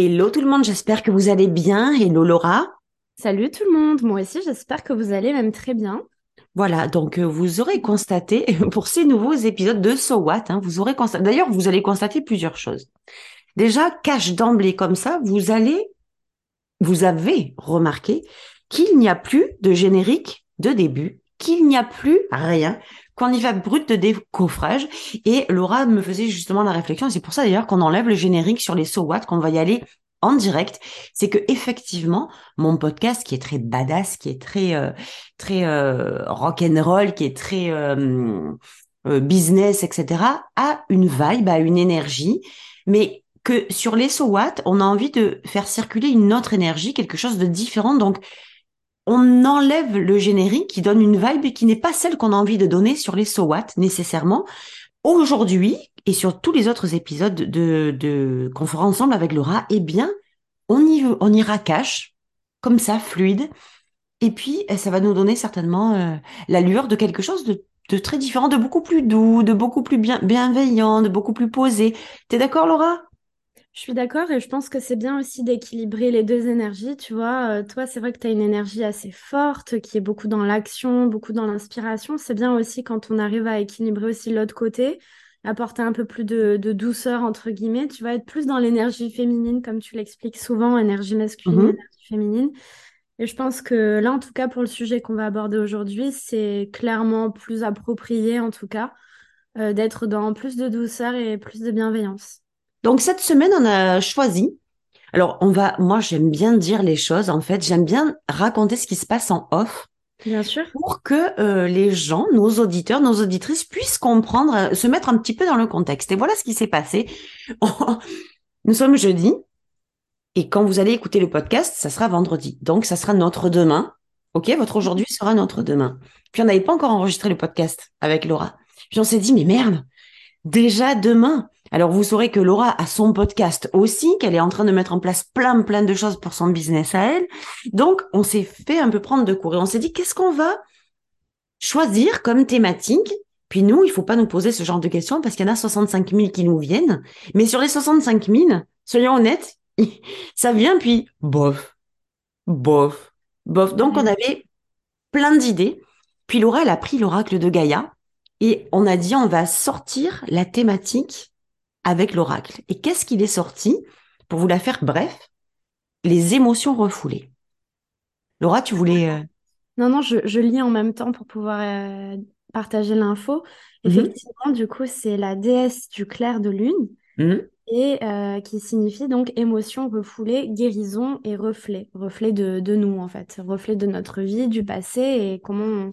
Hello tout le monde, j'espère que vous allez bien. Hello Laura. Salut tout le monde, moi aussi j'espère que vous allez même très bien. Voilà, donc euh, vous aurez constaté pour ces nouveaux épisodes de So What, hein, vous aurez constaté, d'ailleurs vous allez constater plusieurs choses. Déjà, cache d'emblée comme ça, vous allez, vous avez remarqué qu'il n'y a plus de générique de début, qu'il n'y a plus rien, qu'on y va brut de décoffrage. Et Laura me faisait justement la réflexion, c'est pour ça d'ailleurs qu'on enlève le générique sur les So qu'on va y aller en direct, c'est que effectivement mon podcast qui est très badass, qui est très euh, très euh, rock and roll, qui est très euh, euh, business, etc., a une vibe, a une énergie, mais que sur les So on a envie de faire circuler une autre énergie, quelque chose de différent. Donc on enlève le générique qui donne une vibe qui n'est pas celle qu'on a envie de donner sur les So nécessairement. Aujourd'hui, et sur tous les autres épisodes de, de qu'on fera ensemble avec Laura, eh bien, on y, on ira cash, comme ça, fluide. Et puis, eh, ça va nous donner certainement euh, l'allure de quelque chose de, de, très différent, de beaucoup plus doux, de beaucoup plus bien, bienveillant, de beaucoup plus posé. T'es d'accord, Laura? Je suis d'accord et je pense que c'est bien aussi d'équilibrer les deux énergies. Tu vois, euh, toi, c'est vrai que tu as une énergie assez forte qui est beaucoup dans l'action, beaucoup dans l'inspiration. C'est bien aussi quand on arrive à équilibrer aussi l'autre côté, apporter un peu plus de, douceur, entre guillemets. Tu vas être plus dans l'énergie féminine, comme tu l'expliques souvent, énergie masculine, mhm. énergie féminine. Et je pense que là, en tout cas, pour le sujet qu'on va aborder aujourd'hui, c'est clairement plus approprié, en tout cas, euh, d'être dans plus de douceur et plus de bienveillance. Donc cette semaine, on a choisi. Alors on va, moi j'aime bien dire les choses. En fait, j'aime bien raconter ce qui se passe en off. Bien sûr. Pour que euh, les gens, nos auditeurs, nos auditrices puissent comprendre, euh, se mettre un petit peu dans le contexte. Et voilà ce qui s'est passé. Nous sommes jeudi. Et quand vous allez écouter le podcast, ça sera vendredi. Donc, ça sera notre demain. OK? Votre aujourd'hui sera notre demain. Puis, on n'avait pas encore enregistré le podcast avec Laura. Puis, on s'est dit, mais merde, déjà demain. Alors vous saurez que Laura a son podcast aussi, qu'elle est en train de mettre en place plein plein de choses pour son business à elle. Donc on s'est fait un peu prendre de cours et on s'est dit qu'est-ce qu'on va choisir comme thématique? Puis nous, il faut pas nous poser ce genre de questions parce qu'il y en a 65 000 qui nous viennent. Mais sur les 65 000, soyons honnêtes, ça vient puis bof, bof, bof. Donc on avait plein d'idées. Puis Laura, elle a pris l'oracle de Gaïa et on a dit on va sortir la thématique avec l'oracle. Et qu'est-ce qu'il est sorti Pour vous la faire bref, les émotions refoulées. Laura, tu voulais... Euh, non, non, je, lis en même temps pour pouvoir euh, partager l'info. Mhm. Effectivement, du coup, c'est la déesse du clair de lune. Mhm. Et euh, qui signifie donc émotion refoulée, guérison et reflet, reflet de, de, nous en fait, reflet de notre vie, du passé et comment on,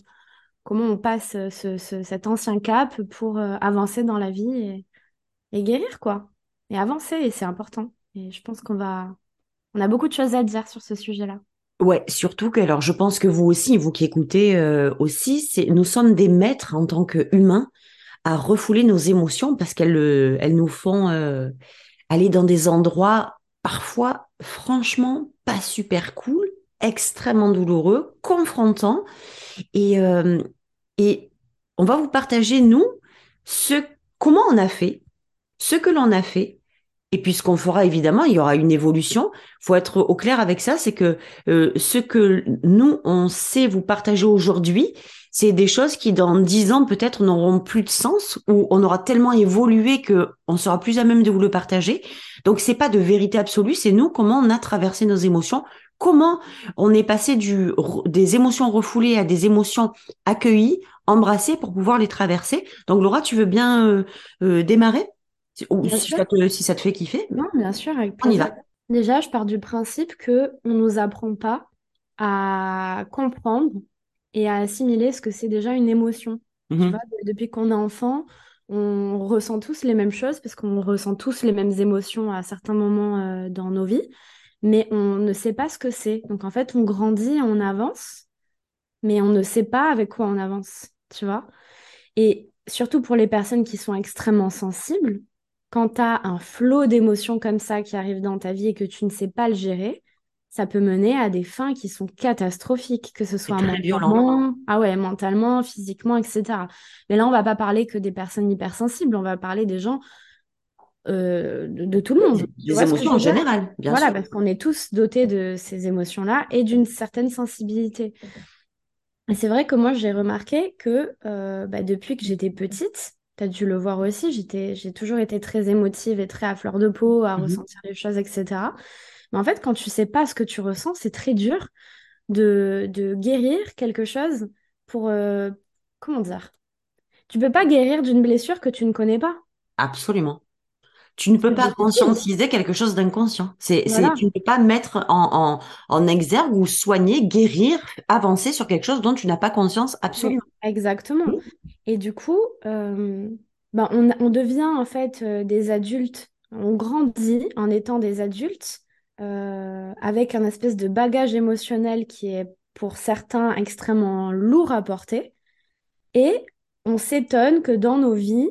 comment on passe ce, cet ancien cap pour avancer dans la vie et, et guérir, quoi. Et avancer, et c'est important. Et je pense qu'on va. On a beaucoup de choses à dire sur ce sujet-là. Ouais, surtout que, alors je pense que vous aussi, vous qui écoutez euh, aussi, c'est nous sommes des maîtres en tant qu'humains à refouler nos émotions parce qu'elles euh, elles nous font euh, aller dans des endroits parfois franchement pas super cool, extrêmement douloureux, confrontants. Et, et on va vous partager, nous, ce, comment on a fait ce que l'on a fait. Et puis ce qu'on fera, évidemment, il y aura une évolution. faut être au clair avec ça, c'est que euh, ce que nous, on sait vous partager aujourd'hui, c'est des choses qui, dans dix ans, peut-être n'auront plus de sens, ou on aura tellement évolué que on sera plus à même de vous le partager. Donc c'est pas de vérité absolue, c'est nous comment on a traversé nos émotions, comment on est passé du, des émotions refoulées à des émotions accueillies, embrassées pour pouvoir les traverser. Donc Laura, tu veux bien euh, euh, démarrer? Ou si ça, te, si ça, te, fait kiffer Non, bien sûr, avec On y va. Déjà, je pars du principe que on nous apprend pas à comprendre et à assimiler ce que c'est déjà une émotion. Tu mhm. vois, depuis qu'on est enfant, on ressent tous les mêmes choses parce qu'on ressent tous les mêmes émotions à certains moments euh, dans nos vies, mais on ne sait pas ce que c'est. Donc en fait, on grandit, on avance, mais on ne sait pas avec quoi on avance, tu vois. Et surtout pour les personnes qui sont extrêmement sensibles, quand tu as un flot d'émotions comme ça qui arrive dans ta vie et que tu ne sais pas le gérer, ça peut mener à des fins qui sont catastrophiques, que ce soit mentalement, ah ouais, mentalement, physiquement, etc. Mais là, on va pas parler que des personnes hypersensibles, on va parler des gens de, tout le monde. Des émotions en général, bien voilà, parce qu'on est tous dotés de ces émotions-là et d'une certaine sensibilité. Et c'est vrai que moi, j'ai remarqué que bah, depuis que j'étais petite, tu as dû le voir aussi, j'ai toujours été très émotive et très à fleur de peau, à mmh ressentir les choses, etc. Mais en fait, quand tu sais pas ce que tu ressens, c'est très dur de, guérir quelque chose pour... Euh, comment dire? Tu peux pas guérir d'une blessure que tu ne connais pas. Absolument. Tu ne peux pas conscientiser quelque chose d'inconscient. C'est, tu ne peux pas mettre en, en, exergue ou soigner, guérir, avancer sur quelque chose dont tu n'as pas conscience absolument. Exactement. Et du coup, euh, ben on, on, devient en fait euh, des adultes, on grandit en étant des adultes euh, avec un espèce de bagage émotionnel qui est pour certains extrêmement lourd à porter. Et on s'étonne que dans nos vies,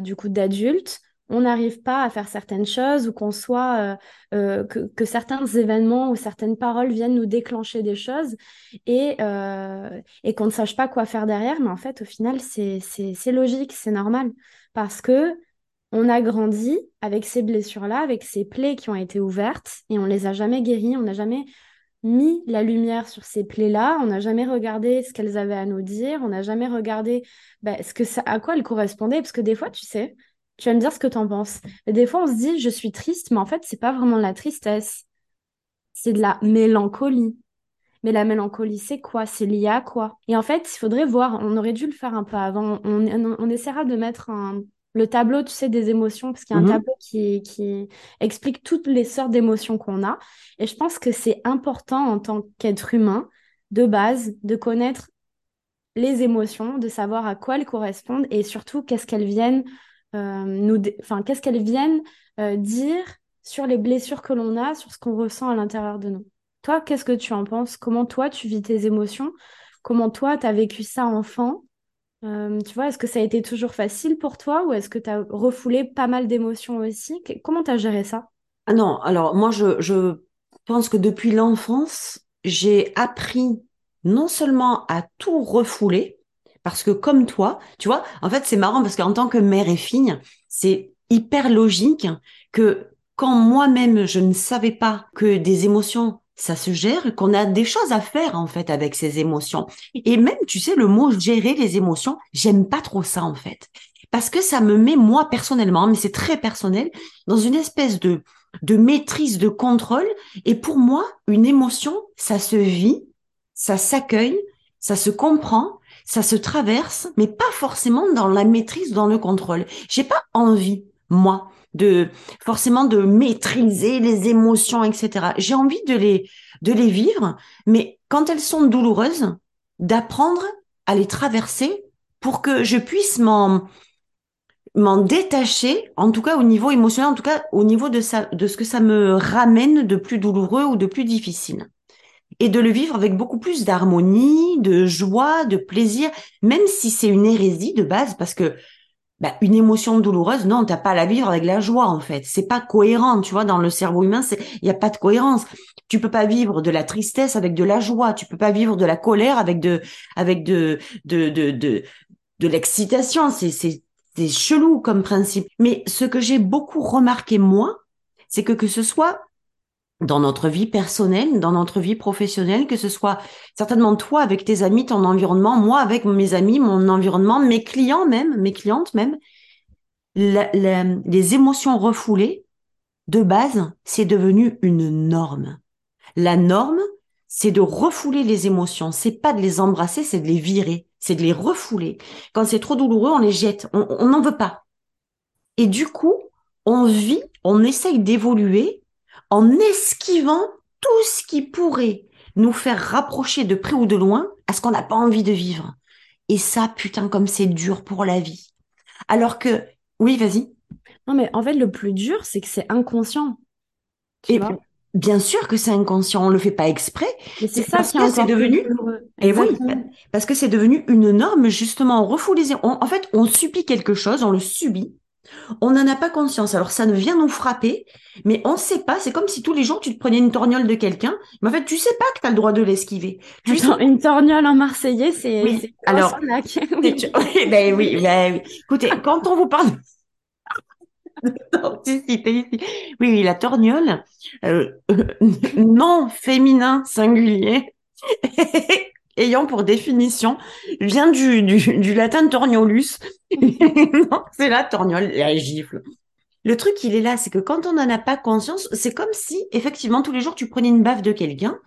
du coup d'adultes, on n'arrive pas à faire certaines choses ou qu'on soit euh, euh, que, certains événements ou certaines paroles viennent nous déclencher des choses et, euh, et qu'on ne sache pas quoi faire derrière. Mais en fait, au final, c'est logique, c'est normal parce que on a grandi avec ces blessures-là, avec ces plaies qui ont été ouvertes et on les a jamais guéries, on n'a jamais mis la lumière sur ces plaies-là, on n'a jamais regardé ce qu'elles avaient à nous dire, on n'a jamais regardé bah, ce que ça, à quoi elles correspondaient, parce que des fois, tu sais, tu vas me dire ce que tu en penses. Et des fois, on se dit, je suis triste, mais en fait, c'est pas vraiment de la tristesse. C'est de la mélancolie. Mais la mélancolie, c'est quoi? C'est lié à quoi? Et en fait, il faudrait voir, on aurait dû le faire un peu avant. On, essaiera de mettre le tableau, tu sais, des émotions, parce qu'il y a un mhm. tableau qui, qui explique toutes les sortes d'émotions qu'on a. Et je pense que c'est important en tant qu'être humain, de base, de connaître les émotions, de savoir à quoi elles correspondent et surtout qu'est-ce qu'elles viennent nous, enfin, qu'est-ce qu'elles viennent euh, dire sur les blessures que l'on a, sur ce qu'on ressent à l'intérieur de nous? Toi, qu'est-ce que tu en penses? Comment toi, tu vis tes émotions? Comment toi, tu as vécu ça enfant? Euh, Tu vois, est-ce que ça a été toujours facile pour toi ou est-ce que tu as refoulé pas mal d'émotions aussi? Comment tu as géré ça? Ah Non, alors moi, je, je pense que depuis l'enfance, j'ai appris non seulement à tout refouler, parce que comme toi, tu vois, en fait, c'est marrant parce qu'en tant que mère et fille, c'est hyper logique que quand moi-même, je ne savais pas que des émotions, ça se gère, qu'on a des choses à faire, en fait, avec ces émotions. Et même, tu sais, le mot gérer les émotions, j'aime pas trop ça, en fait. Parce que ça me met, moi, personnellement, mais c'est très personnel, dans une espèce de, de maîtrise, de contrôle. Et pour moi, une émotion, ça se vit, ça s'accueille, ça se comprend, ça se traverse, mais pas forcément dans la maîtrise, dans le contrôle. J'ai pas envie, moi, de forcément de maîtriser les émotions, etc. J'ai envie de les de les vivre, mais quand elles sont douloureuses, d'apprendre à les traverser pour que je puisse m'en m'en détacher, en tout cas au niveau émotionnel, en tout cas au niveau de ça, de ce que ça me ramène de plus douloureux ou de plus difficile et de le vivre avec beaucoup plus d'harmonie, de joie, de plaisir, même si c'est une hérésie de base, parce que bah, une émotion douloureuse, non, t'as pas à la vivre avec la joie en fait. C'est pas cohérent, tu vois. Dans le cerveau humain, il y a pas de cohérence. Tu peux pas vivre de la tristesse avec de la joie. Tu peux pas vivre de la colère avec de avec de de de de, de l'excitation. C'est c'est c'est chelou comme principe. Mais ce que j'ai beaucoup remarqué moi, c'est que que ce soit dans notre vie personnelle, dans notre vie professionnelle, que ce soit certainement toi avec tes amis, ton environnement, moi avec mes amis, mon environnement, mes clients même, mes clientes même, les émotions refoulées, de base, c'est devenu une norme. La norme, c'est de refouler les émotions. C'est pas de les embrasser, c'est de les virer, c'est de les refouler. Quand c'est trop douloureux, on les jette, on n'en veut pas. Et du coup, on vit, on essaye d'évoluer en esquivant tout ce qui pourrait nous faire rapprocher de près ou de loin à ce qu'on n'a pas envie de vivre. Et ça, putain, comme c'est dur pour la vie. Alors que, oui, vas-y. Non, mais en fait, le plus dur, c'est que c'est inconscient. et bien sûr que c'est inconscient, on le fait pas exprès. Mais c'est ça parce que c'est devenu. Et oui, parce que c'est devenu une norme justement. On refoule les. en fait, on subit quelque chose, on le subit, on n'en a pas conscience. Alors ça ne vient nous frapper, mais on ne sait pas. C'est comme si tous les jours tu te prenais une torgnole de quelqu'un, mais en fait tu sais pas que tu as le droit de l'esquiver. Une torgnole en marseillais, c'est oui. alors ben oui, ben oui. Écoutez, quand on vous parle Oui, la torgnole, euh, non féminin singulier, ayant pour définition, vient du, du, latin torniolus. c'est la torgnole, la gifle. Le truc, il est là, c'est que quand on n'en a pas conscience, c'est comme si, effectivement, tous les jours, tu prenais une baffe de quelqu'un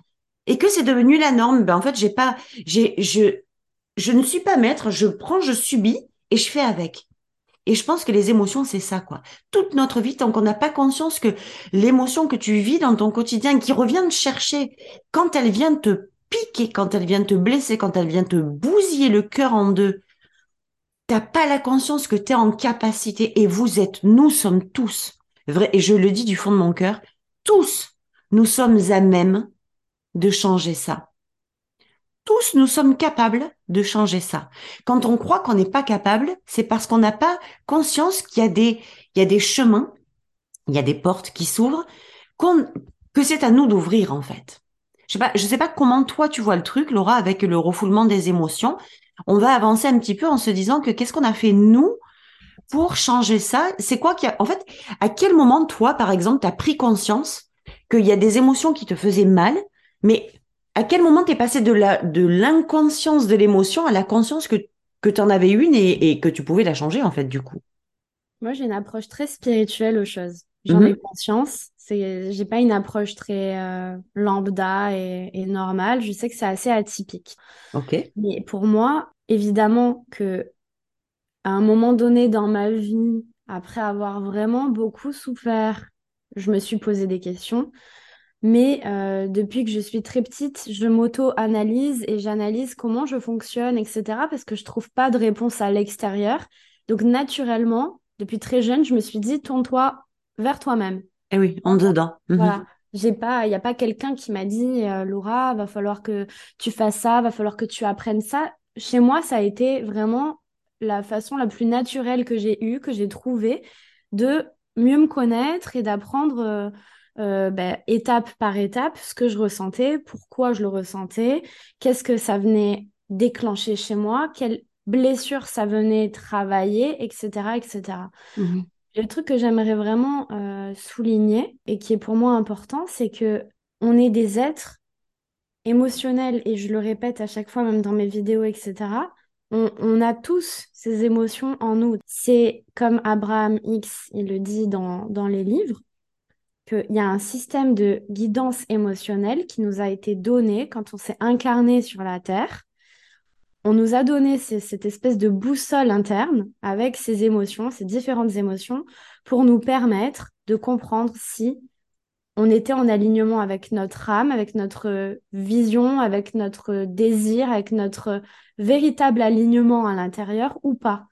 et que c'est devenu la norme. Ben, en fait, j'ai pas, j'ai, je, je ne suis pas maître, je prends, je subis et je fais avec. Et je pense que les émotions, c'est ça, quoi. Toute notre vie, tant qu'on n'a pas conscience que l'émotion que tu vis dans ton quotidien, qui revient te chercher, quand elle vient te piquer, quand elle vient te blesser, quand elle vient te bousiller le cœur en deux, t'as pas la conscience que tu es en capacité, et vous êtes, nous sommes tous, vrai, et je le dis du fond de mon cœur, tous, nous sommes à même de changer ça tous nous sommes capables de changer ça. Quand on croit qu'on n'est pas capable, c'est parce qu'on n'a pas conscience qu'il y a des, il y a des chemins, il y a des portes qui s'ouvrent, que c'est à nous d'ouvrir en fait. Je sais pas, je sais pas comment toi tu vois le truc, Laura, avec le refoulement des émotions. On va avancer un petit peu en se disant que qu'est-ce qu'on a fait nous pour changer ça? C'est quoi qui a, en fait, à quel moment toi, par exemple, tu as pris conscience qu'il y a des émotions qui te faisaient mal, mais à quel moment t'es passé de la de l'inconscience de l'émotion à la conscience que que tu en avais une et, que tu pouvais la changer en fait du coup? Moi j'ai une approche très spirituelle aux choses. J'en ai mhm. conscience. C'est j'ai pas une approche très euh, lambda et, et, normale. Je sais que c'est assez atypique. Ok. Mais pour moi, évidemment que à un moment donné dans ma vie, après avoir vraiment beaucoup souffert, je me suis posé des questions. Mais euh, depuis que je suis très petite, je m'auto-analyse et j'analyse comment je fonctionne, etc. Parce que je trouve pas de réponse à l'extérieur. Donc naturellement, depuis très jeune, je me suis dit, tourne-toi vers toi-même. Eh oui, en dedans. Mhm. Voilà. J'ai pas, il n'y a pas quelqu'un qui m'a dit, euh, Laura, va falloir que tu fasses ça, va falloir que tu apprennes ça. Chez moi, ça a été vraiment la façon la plus naturelle que j'ai eue, que j'ai trouvée de mieux me connaître et d'apprendre. Euh, euh, ben, étape par étape ce que je ressentais, pourquoi je le ressentais, qu'est-ce que ça venait déclencher chez moi, quelle blessure ça venait travailler, etc. etc. Mmh le truc que j'aimerais vraiment euh, souligner et qui est pour moi important, c'est que on est des êtres émotionnels et je le répète à chaque fois, même dans mes vidéos, etc. On, a tous ces émotions en nous. C'est comme Abraham X, il le dit dans, dans les livres, qu'il y a un système de guidance émotionnelle qui nous a été donné quand on s'est incarné sur la Terre. On nous a donné cette espèce de boussole interne avec ces émotions, ces différentes émotions, pour nous permettre de comprendre si on était en alignement avec notre âme, avec notre vision, avec notre désir, avec notre véritable alignement à l'intérieur ou pas.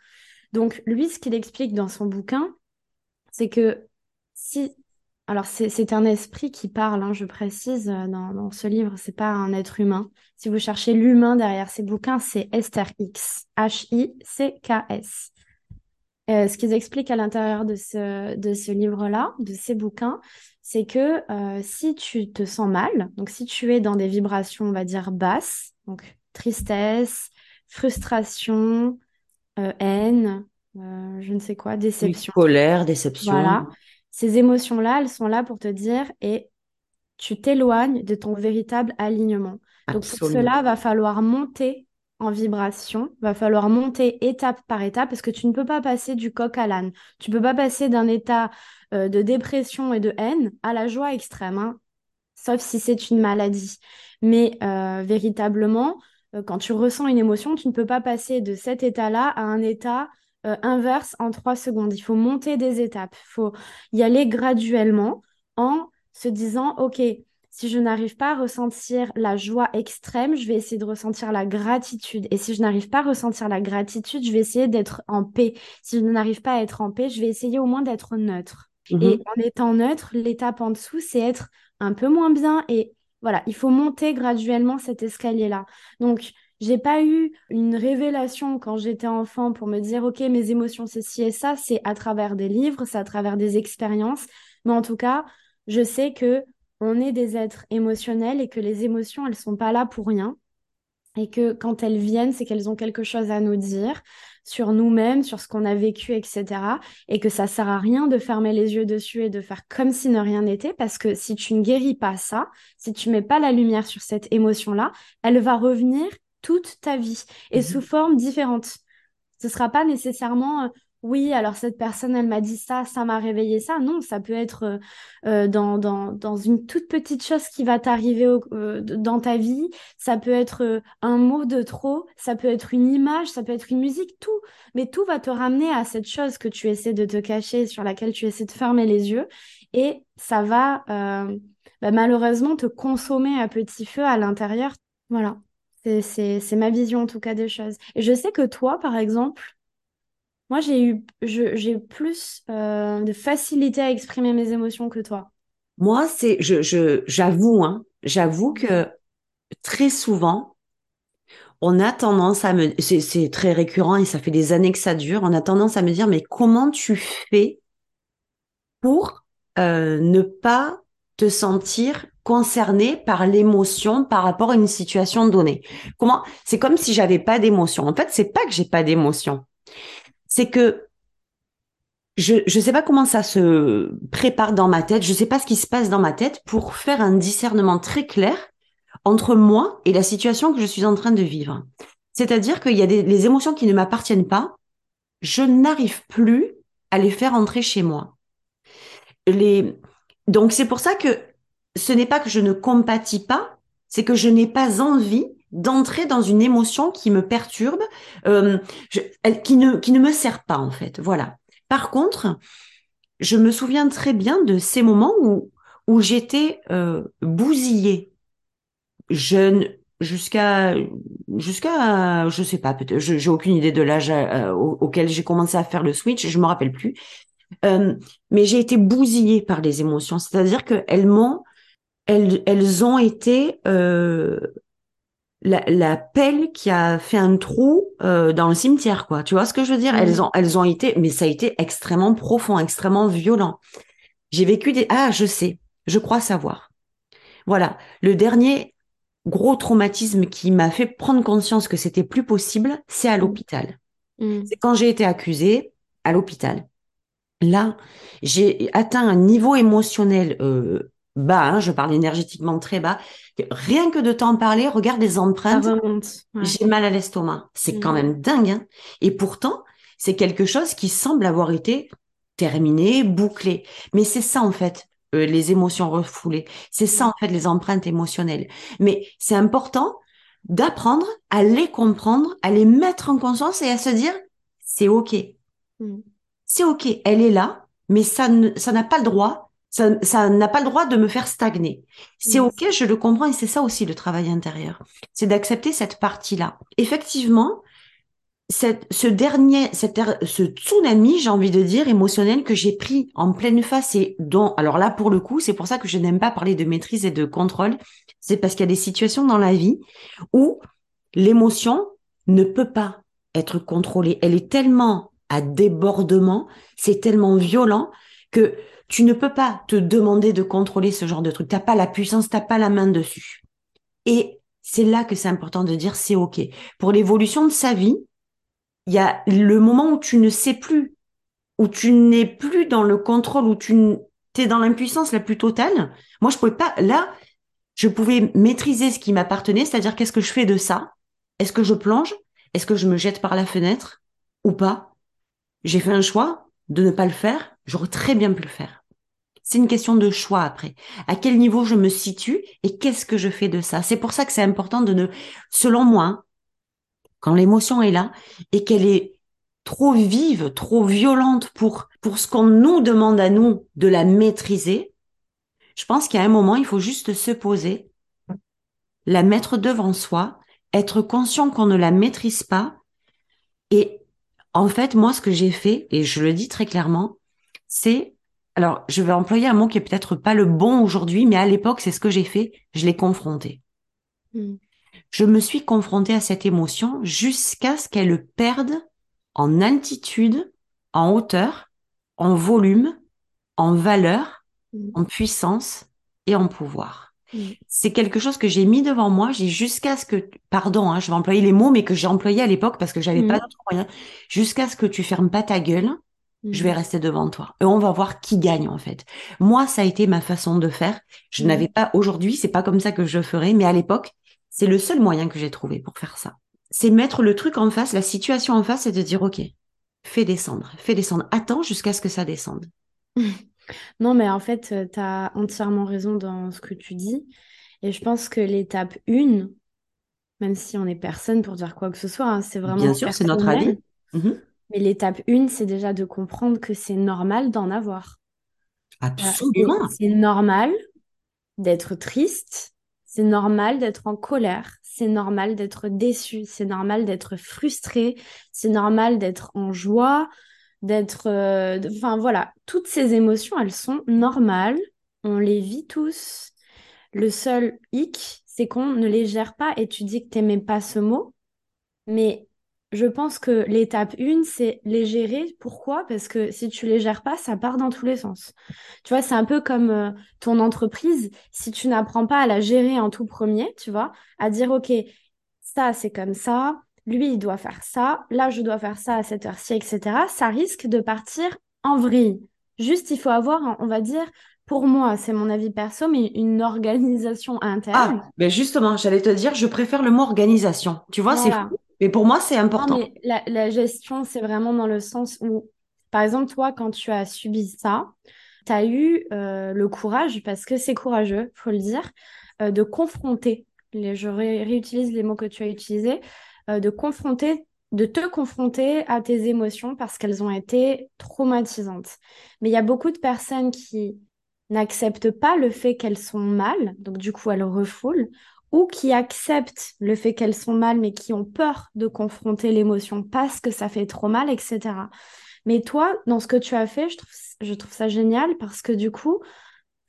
Donc lui, ce qu'il explique dans son bouquin, c'est que si alors, c'est un esprit qui parle, hein, je précise, euh, dans, ce livre, c'est pas un être humain. Si vous cherchez l'humain derrière ces bouquins, c'est Esther X, H-I-C-K-S. Euh, ce qu'ils expliquent à l'intérieur de ce, de ce livre-là, de ces bouquins, c'est que euh, si tu te sens mal, donc si tu es dans des vibrations, on va dire basses, donc tristesse, frustration, haine, je ne sais quoi, déception. colère, déception. Voilà. Ces émotions-là, elles sont là pour te dire et tu t'éloignes de ton véritable alignement. Donc pour cela, va falloir monter en vibration, va falloir monter étape par étape parce que tu ne peux pas passer du coq à l'âne. Tu ne peux pas passer d'un état euh, de dépression et de haine à la joie extrême, hein, sauf si c'est une maladie. Mais euh, véritablement, euh, quand tu ressens une émotion, tu ne peux pas passer de cet état-là à un état inverse en trois secondes. Il faut monter des étapes. Il faut y aller graduellement en se disant, OK, si je n'arrive pas à ressentir la joie extrême, je vais essayer de ressentir la gratitude. Et si je n'arrive pas à ressentir la gratitude, je vais essayer d'être en paix. Si je n'arrive pas à être en paix, je vais essayer au moins d'être neutre. Mhm. Et en étant neutre, l'étape en dessous, c'est être un peu moins bien. Et voilà, il faut monter graduellement cet escalier-là. Donc, j'ai pas eu une révélation quand j'étais enfant pour me dire, OK, mes émotions, c'est ci et ça. C'est à travers des livres, c'est à travers des expériences. Mais en tout cas, je sais que on est des êtres émotionnels et que les émotions, elles sont pas là pour rien. et que quand elles viennent, c'est qu'elles ont quelque chose à nous dire sur nous-mêmes, sur ce qu'on a vécu, etc. Et que ça sert à rien de fermer les yeux dessus et de faire comme si ne rien n'était, parce que si tu ne guéris pas ça, si tu mets pas la lumière sur cette émotion-là, elle va revenir toute ta vie et mmh sous forme différente. Ce sera pas nécessairement euh, oui, alors cette personne, elle m'a dit ça, ça m'a réveillé ça. Non, ça peut être euh, euh, dans, dans, dans, une toute petite chose qui va t'arriver euh, dans ta vie. Ça peut être un mot de trop, ça peut être une image, ça peut être une musique, tout. Mais tout va te ramener à cette chose que tu essaies de te cacher, sur laquelle tu essaies de fermer les yeux. Et ça va bah, malheureusement te consommer à petit feu à l'intérieur. Voilà. C'est ma vision en tout cas des choses. Et je sais que toi, par exemple, moi, j'ai eu, j'ai plus euh, de facilité à exprimer mes émotions que toi. Moi, c'est, je, j'avoue, hein, j'avoue que très souvent, on a tendance à me, c'est, très récurrent et ça fait des années que ça dure. On a tendance à me dire, mais comment tu fais pour euh, ne pas te sentir concerné par l'émotion par rapport à une situation donnée? Comment C'est comme si j'avais pas d'émotion. En fait, c'est pas que j'ai pas d'émotion c'est que je ne sais pas comment ça se prépare dans ma tête, je ne sais pas ce qui se passe dans ma tête pour faire un discernement très clair entre moi et la situation que je suis en train de vivre. C'est-à-dire qu'il y a des les émotions qui ne m'appartiennent pas, je n'arrive plus à les faire entrer chez moi. Les... Donc c'est pour ça que ce n'est pas que je ne compatis pas, c'est que je n'ai pas envie d'entrer dans une émotion qui me perturbe, euh, qui, ne, qui ne me sert pas en fait. Voilà. Par contre, je me souviens très bien de ces moments où, où j'étais euh, bousillée, jeune, jusqu'à jusqu'à je sais pas peut-être j'ai aucune idée de l'âge euh, auquel j'ai commencé à faire le switch je me rappelle plus euh, mais j'ai été bousillée par les émotions c'est-à-dire que elles m'ont elles, elles ont été la, pelle qui a fait un trou euh, dans le cimetière, quoi. Tu vois ce que je veux dire? Elles mm. ont, elles ont été, mais ça a été extrêmement profond, extrêmement violent. J'ai vécu des, ah, je sais, je crois savoir. Voilà, le dernier gros traumatisme qui m'a fait prendre conscience que c'était plus possible, c'est à mm. l'hôpital. Mm. C'est quand j'ai été accusée à l'hôpital. Là, j'ai atteint un niveau émotionnel euh, bas, hein, je parle énergétiquement très bas, rien que de t'en parler, regarde les empreintes, j'ai mal à l'estomac. C'est quand mm. même dingue. Hein. Et pourtant, c'est quelque chose qui semble avoir été terminé, bouclé. Mais c'est ça en fait, euh, les émotions refoulées. C'est ça en fait les empreintes émotionnelles. Mais c'est important d'apprendre à les comprendre, à les mettre en conscience et à se dire, c'est ok. Mm. C'est ok, elle est là, mais ça n'a pas le droit ça, n'a pas le droit de me faire stagner. C'est ok, je le comprends et c'est ça aussi le travail intérieur. C'est d'accepter cette partie-là. Effectivement, cette, ce dernier, cette, ce tsunami, j'ai envie de dire, émotionnel que j'ai pris en pleine face et dont, alors là, pour le coup, c'est pour ça que je n'aime pas parler de maîtrise et de contrôle. C'est parce qu'il y a des situations dans la vie où l'émotion ne peut pas être contrôlée. Elle est tellement à débordement, c'est tellement violent que tu ne peux pas te demander de contrôler ce genre de truc. T'as pas la puissance, t'as pas la main dessus. Et c'est là que c'est important de dire c'est ok. Pour l'évolution de sa vie, il y a le moment où tu ne sais plus, où tu n'es plus dans le contrôle, où tu es dans l'impuissance la plus totale. Moi, je pouvais pas, là, je pouvais maîtriser ce qui m'appartenait, c'est-à-dire qu'est-ce que je fais de ça? Est-ce que je plonge? Est-ce que je me jette par la fenêtre? Ou pas? J'ai fait un choix de ne pas le faire. J'aurais très bien pu le faire. C'est une question de choix après. À quel niveau je me situe et qu'est-ce que je fais de ça? C'est pour ça que c'est important de ne, selon moi, quand l'émotion est là et qu'elle est trop vive, trop violente pour, pour ce qu'on nous demande à nous de la maîtriser, je pense qu'à un moment, il faut juste se poser, la mettre devant soi, être conscient qu'on ne la maîtrise pas. Et en fait, moi, ce que j'ai fait, et je le dis très clairement, c'est alors, je vais employer un mot qui est peut-être pas le bon aujourd'hui, mais à l'époque, c'est ce que j'ai fait. Je l'ai confronté. Hmm. Je me suis confrontée à cette émotion jusqu'à ce qu'elle perde en altitude, en hauteur, en volume, en valeur, hmm. en puissance et en pouvoir. Mm. C'est quelque chose que j'ai mis devant moi, j'ai jusqu'à ce que, pardon, hein, je vais employer les mots, mais que j'ai employé à l'époque parce que j'avais pas d'autre moyen, jusqu'à ce que tu fermes pas ta gueule, je vais mm. rester devant toi. Et on va voir qui gagne, en fait. Moi, ça a été ma façon de faire. Je n'avais pas, aujourd'hui, c'est pas comme ça que je ferais, mais à l'époque, c'est le seul moyen que j'ai trouvé pour faire ça. C'est mettre le truc en face, la situation en face et de dire, OK, fais descendre, fais descendre. Attends jusqu'à ce que ça descende. Non, mais en fait, euh, tu as entièrement raison dans ce que tu dis. Et je pense que l'étape 1, même si on n'est personne pour dire quoi que ce soit, hein, c'est vraiment. Bien sûr, c'est notre avis. Mhm. Mais l'étape 1, c'est déjà de comprendre que c'est normal d'en avoir. Absolument. C'est normal d'être triste, c'est normal d'être en colère, c'est normal d'être déçu, c'est normal d'être frustré, c'est normal d'être en joie, d'être... Euh, enfin voilà, toutes ces émotions, elles sont normales, on les vit tous. Le seul hic, c'est qu'on ne les gère pas et tu dis que tu n'aimais pas ce mot, mais je pense que l'étape 1, c'est les gérer. Pourquoi? Parce que si tu les gères pas, ça part dans tous les sens. Tu vois, c'est un peu comme euh, ton entreprise. Si tu n'apprends pas à la gérer en tout premier, tu vois, à dire, OK, ça, c'est comme ça, lui, il doit faire ça, là, je dois faire ça à cette heure-ci, etc., ça risque de partir en vrille. Juste, il faut avoir, on va dire, pour moi, c'est mon avis perso, mais une organisation interne. Ah, mais justement, j'allais te dire, je préfère le mot organisation. Tu vois, c'est fou, mais pour moi, c'est important. mais la, gestion, c'est vraiment dans le sens où, par exemple, toi, quand tu as subi ça, tu as eu euh, le courage, parce que c'est courageux, faut le dire, euh, de confronter, les, je réutilise les mots que tu as utilisés, euh, de confronter, de te confronter à tes émotions parce qu'elles ont été traumatisantes. Mais il y a beaucoup de personnes qui n'acceptent pas le fait qu'elles sont mal, donc du coup elles refoulent, ou qui acceptent le fait qu'elles sont mal mais qui ont peur de confronter l'émotion parce que ça fait trop mal, etc. Mais toi, dans ce que tu as fait, je trouve, je trouve ça génial parce que du coup,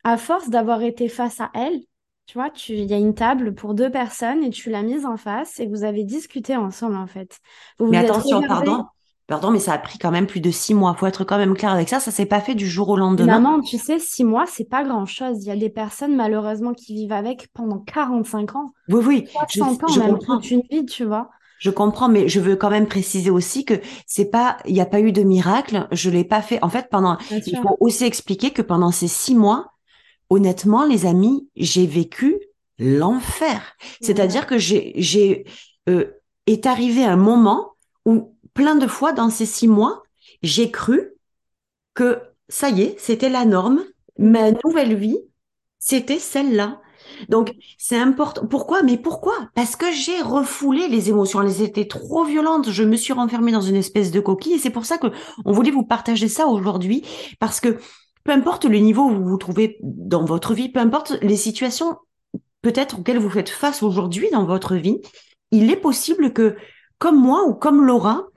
à force d'avoir été face à elle, tu vois, il y a une table pour deux personnes et tu l'as mise en face et vous avez discuté ensemble en fait. mais attention, pardon, pardon, mais ça a pris quand même plus de six mois. Faut être quand même clair avec ça. Ça s'est pas fait du jour au lendemain. Maman, tu sais, six mois, c'est pas grand chose. Il y a des personnes malheureusement qui vivent avec pendant 45 ans. Oui, oui. 60 ans, même toute une vie, tu vois. Je comprends, mais je veux quand même préciser aussi que c'est pas, il n'y a pas eu de miracle. Je l'ai pas fait. En fait, pendant, il faut aussi expliquer que pendant ces six mois, honnêtement, les amis, j'ai vécu l'enfer. C'est-à-dire que j'ai, j'ai, euh, est arrivé un moment où plein de fois dans ces six mois, j'ai cru que ça y est, c'était la norme. Ma nouvelle vie, c'était celle-là. Donc, c'est important. Pourquoi Mais pourquoi? Parce que j'ai refoulé les émotions. Elles étaient trop violentes. Je me suis renfermée dans une espèce de coquille. Et c'est pour ça que on voulait vous partager ça aujourd'hui. Parce que peu importe le niveau où vous vous trouvez dans votre vie, peu importe les situations peut-être auxquelles vous faites face aujourd'hui dans votre vie, il est possible que, comme moi ou comme Laura,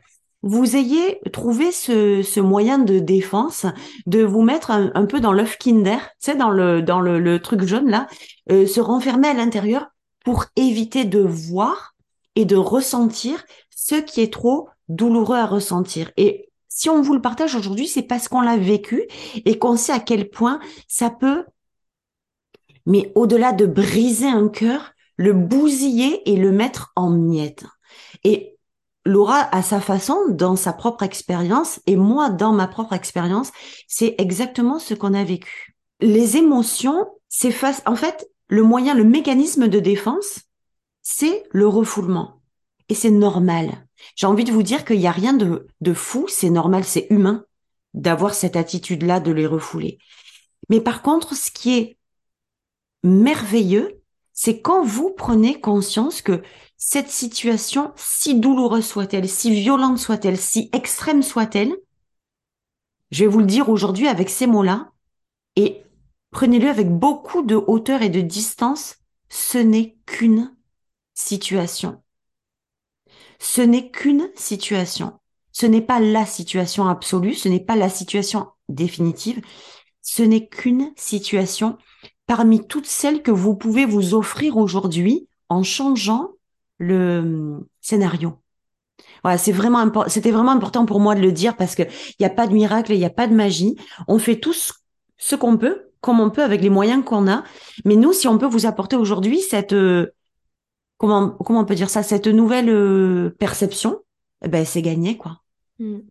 vous ayez trouvé ce, moyen de défense de vous mettre un, peu dans l'œuf Kinder, tu sais, dans le dans le, truc jaune là, euh, se renfermer à l'intérieur pour éviter de voir et de ressentir ce qui est trop douloureux à ressentir. Et si on vous le partage aujourd'hui, c'est parce qu'on l'a vécu et qu'on sait à quel point ça peut, mais au-delà de briser un cœur, le bousiller et le mettre en miettes. Et Laura, à sa façon, dans sa propre expérience, et moi, dans ma propre expérience, c'est exactement ce qu'on a vécu. Les émotions, face, en fait, le moyen, le mécanisme de défense, c'est le refoulement. Et c'est normal. J'ai envie de vous dire qu'il n'y a rien de, de fou, c'est normal, c'est humain d'avoir cette attitude-là, de les refouler. Mais par contre, ce qui est merveilleux, c'est quand vous prenez conscience que cette situation, si douloureuse soit-elle, si violente soit-elle, si extrême soit-elle, je vais vous le dire aujourd'hui avec ces mots-là, et prenez-le avec beaucoup de hauteur et de distance, ce n'est qu'une situation. Ce n'est qu'une situation. Ce n'est pas la situation absolue, ce n'est pas la situation définitive, ce n'est qu'une situation parmi toutes celles que vous pouvez vous offrir aujourd'hui en changeant le hum, scénario. Voilà, c'est vraiment c'était vraiment important pour moi de le dire parce que il n'y a pas de miracle, il n'y a pas de magie. On fait tous ce qu'on peut comme on peut avec les moyens qu'on a. Mais nous, si on peut vous apporter aujourd'hui cette, euh, comment, comment on peut dire ça, cette nouvelle euh, perception, eh ben, c'est gagné, quoi. Mm.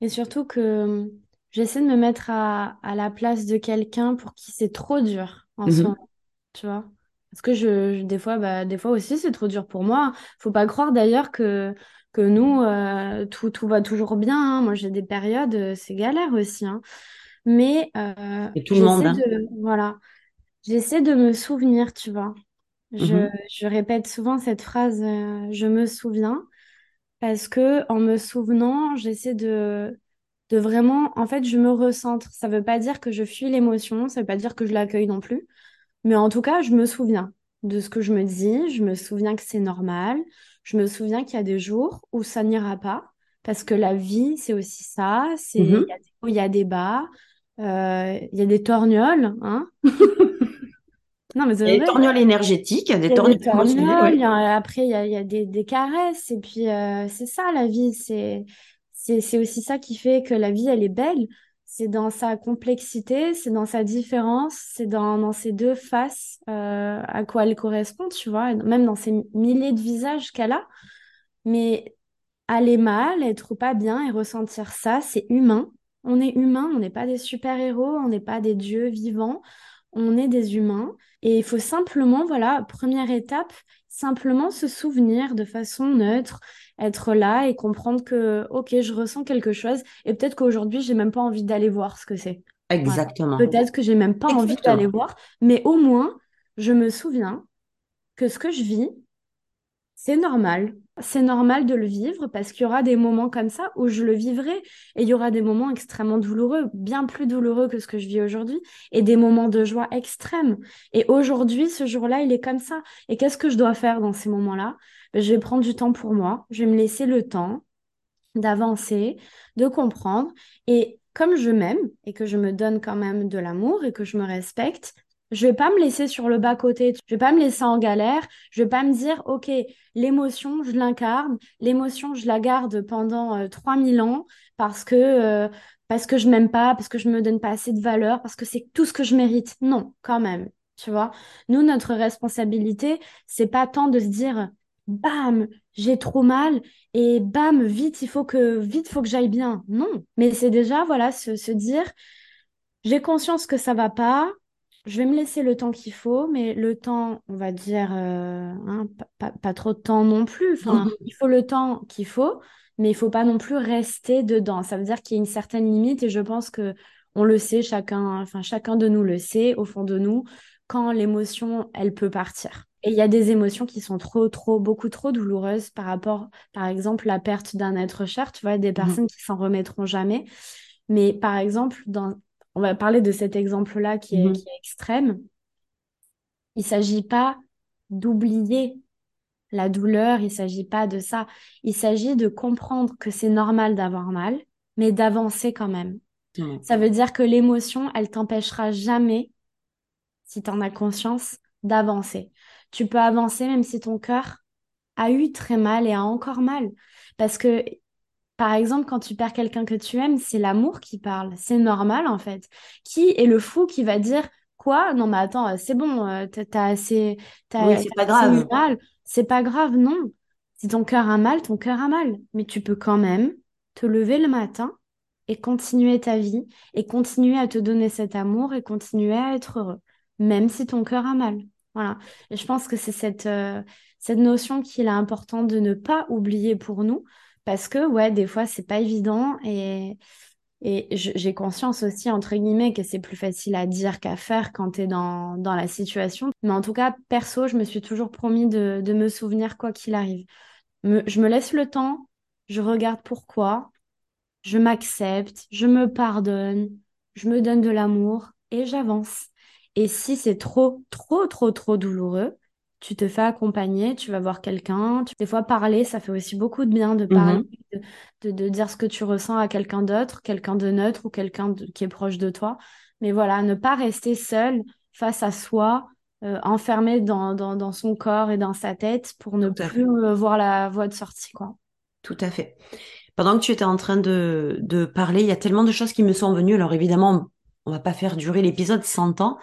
Et surtout que j'essaie de me mettre à, à la place de quelqu'un pour qui c'est trop dur en ce moment, tu vois. Parce que je, des fois, bah, des fois aussi, c'est trop dur pour moi. Faut pas croire d'ailleurs que, que nous, euh, tout, tout va toujours bien. Hein. Moi, j'ai des périodes, euh, c'est galère aussi. Hein. Mais euh, Et tout le monde. Hein. voilà, j'essaie de me souvenir, tu vois. Je, mm-hmm. je répète souvent cette phrase, je me souviens, parce que en me souvenant, j'essaie de, de vraiment, en fait, je me recentre. Ça veut pas dire que je fuis l'émotion, ça veut pas dire que je l'accueille non plus. Mais en tout cas, je me souviens de ce que je me dis, je me souviens que c'est normal, je me souviens qu'il y a des jours où ça n'ira pas, parce que la vie, c'est aussi ça, c'est mhm. il y, a des bas, euh, il y a des torgnoles, hein. Non, mais il y a des torgnoles énergétiques, il y a des torgnoles, après il y a, des, caresses, et puis euh, c'est ça la vie, c'est c'est aussi ça qui fait que la vie, elle est belle c'est dans sa complexité, c'est dans sa différence, c'est dans, dans ces deux faces euh, à quoi elle correspond, tu vois, même dans ces milliers de visages qu'elle a. Mais aller mal, être pas bien et ressentir ça, c'est humain. On est humain, on n'est pas des super-héros, on n'est pas des dieux vivants, on est des humains. Et il faut simplement, voilà, première étape, simplement se souvenir de façon neutre être là et comprendre que, ok, je ressens quelque chose et peut-être qu'aujourd'hui, j'ai même pas envie d'aller voir ce que c'est. Exactement. Peut-être que j'ai même pas envie d'aller voir, mais au moins, je me souviens que ce que je vis, c'est normal. C'est normal de le vivre parce qu'il y aura des moments comme ça où je le vivrai et il y aura des moments extrêmement douloureux, bien plus douloureux que ce que je vis aujourd'hui et des moments de joie extrêmes. Et aujourd'hui, ce jour-là, il est comme ça. Et qu'est-ce que je dois faire dans ces moments-là? Ben, Je vais prendre du temps pour moi, je vais me laisser le temps d'avancer, de comprendre. Et comme je m'aime et que je me donne quand même de l'amour et que je me respecte, je vais pas me laisser sur le bas côté, je vais pas me laisser en galère, je vais pas me dire OK, l'émotion, je l'incarne, l'émotion, je la garde pendant 3000 euh, ans parce que euh, parce que je m'aime pas, parce que je me donne pas assez de valeur, parce que c'est tout ce que je mérite. Non, quand même, tu vois. Nous notre responsabilité, c'est pas tant de se dire bam, j'ai trop mal et bam, vite, il faut que vite faut que j'aille bien. Non, mais c'est déjà voilà se, se dire j'ai conscience que ça va pas, je vais me laisser le temps qu'il faut, mais le temps, on va dire, euh, hein, pas, trop de temps non plus. Enfin, il faut le temps qu'il faut, mais il faut pas non plus rester dedans. Ça veut dire qu'il y a une certaine limite, et je pense que on le sait, chacun, enfin chacun de nous le sait au fond de nous, quand l'émotion, elle peut partir. Et il y a des émotions qui sont trop, trop, beaucoup trop douloureuses par rapport, par exemple, la perte d'un être cher. Tu vois, des mhm. personnes qui s'en remettront jamais. Mais par exemple, dans on va parler de cet exemple-là qui, est, mhm. extrême. Il ne s'agit pas d'oublier la douleur, il ne s'agit pas de ça. Il s'agit de comprendre que c'est normal d'avoir mal, mais d'avancer quand même. Ça veut dire que l'émotion, elle t'empêchera jamais, si tu en as conscience, d'avancer. Tu peux avancer même si ton cœur a eu très mal et a encore mal. Parce que par exemple, quand tu perds quelqu'un que tu aimes, c'est l'amour qui parle. C'est normal, en fait. Qui est le fou qui va dire Quoi? Non, mais attends, c'est bon, euh, t'as assez. oui, c'est pas grave. C'est pas grave, non. Si ton cœur a mal, ton cœur a mal. Mais tu peux quand même te lever le matin et continuer ta vie et continuer à te donner cet amour et continuer à être heureux, même si ton cœur a mal. Voilà. Et je pense que c'est cette, euh, cette notion qu'il est important de ne pas oublier pour nous, parce que, ouais, des fois, c'est pas évident et, et j'ai conscience aussi, entre guillemets, que c'est plus facile à dire qu'à faire quand tu es dans, dans la situation. Mais en tout cas, perso, je me suis toujours promis de, de me souvenir quoi qu'il arrive. je me laisse le temps, je regarde pourquoi, je m'accepte, je me pardonne, je me donne de l'amour et j'avance. Et si c'est trop, trop, trop, trop douloureux, tu te fais accompagner, tu vas voir quelqu'un. Des fois, parler, ça fait aussi beaucoup de bien de mmh parler, de, dire ce que tu ressens à quelqu'un d'autre, quelqu'un de neutre ou quelqu'un qui est proche de toi. Mais voilà, ne pas rester seul face à soi, euh, enfermé dans, dans, son corps et dans sa tête pour ne plus voir la voie de sortie. Quoi. Tout à fait. Pendant que tu étais en train de, de parler, il y a tellement de choses qui me sont venues. Alors évidemment, on va pas faire durer l'épisode 100 ans,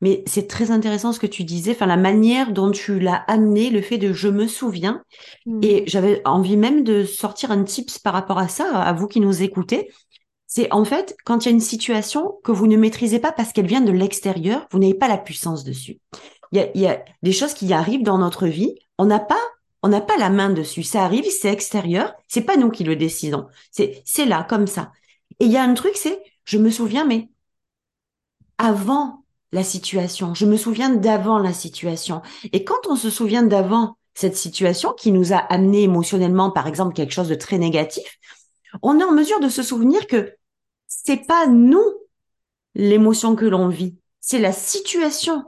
mais c'est très intéressant ce que tu disais, enfin la manière dont tu l'as amené, le fait de je me souviens. Mmh. Et j'avais envie même de sortir un tips par rapport à ça, à vous qui nous écoutez. C'est en fait quand il y a une situation que vous ne maîtrisez pas parce qu'elle vient de l'extérieur, vous n'avez pas la puissance dessus. Il y a, il y a des choses qui arrivent dans notre vie, on n'a pas on n'a pas la main dessus. Ça arrive, c'est extérieur, c'est pas nous qui le décidons. C'est c'est là comme ça. Et il y a un truc, c'est je me souviens, mais avant la situation, je me souviens d'avant la situation. Et quand on se souvient d'avant cette situation qui nous a amené émotionnellement, par exemple, quelque chose de très négatif, on est en mesure de se souvenir que c'est pas nous l'émotion que l'on vit, c'est la situation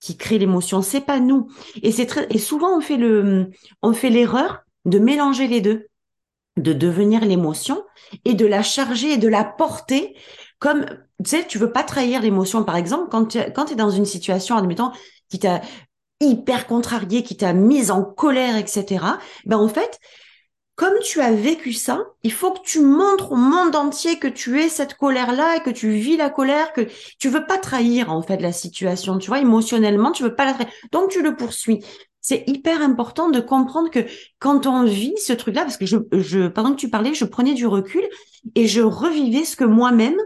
qui crée l'émotion, c'est pas nous. Et c'est très, et souvent on fait le, on fait l'erreur de mélanger les deux, de devenir l'émotion et de la charger et de la porter comme, tu sais, tu veux pas trahir l'émotion. Par exemple, quand tu es dans une situation, admettons, qui t'a hyper contrarié, qui t'a mise en colère, etc. Ben en fait, comme tu as vécu ça, il faut que tu montres au monde entier que tu es cette colère-là et que tu vis la colère, que tu veux pas trahir en fait la situation, tu vois, émotionnellement, tu veux pas la trahir. Donc tu le poursuis. C'est hyper important de comprendre que quand on vit ce truc-là, parce que je, je, pendant que tu parlais, je prenais du recul et je revivais ce que moi-même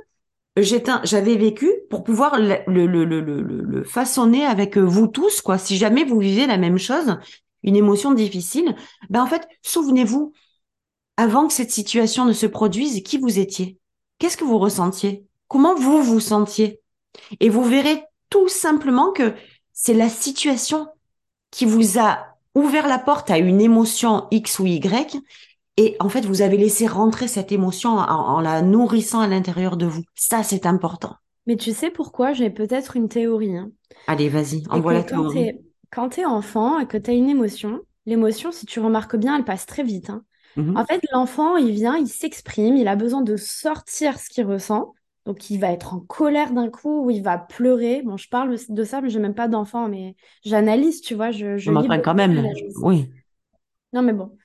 j'avais vécu pour pouvoir le, façonner avec vous tous, quoi. Si jamais vous vivez la même chose, une émotion difficile, ben en fait, souvenez-vous avant que cette situation ne se produise, qui vous étiez Qu'est-ce que vous ressentiez? Comment vous vous sentiez? Et vous verrez tout simplement que c'est la situation qui vous a ouvert la porte à une émotion X ou Y. Et en fait, vous avez laissé rentrer cette émotion en, la nourrissant à l'intérieur de vous. Ça, c'est important. Mais tu sais pourquoi? J'ai peut-être une théorie. Hein. Allez, vas-y, envoie la théorie. Quand tu es enfant et que tu as une émotion, l'émotion, si tu remarques bien, elle passe très vite. Hein. Mmh en fait, l'enfant, il vient, il s'exprime, il a besoin de sortir ce qu'il ressent. Donc, il va être en colère d'un coup ou il va pleurer. Bon, je parle de ça, mais je n'ai même pas d'enfant, mais j'analyse, tu vois. Je, je lis quand même, oui. Non, mais bon.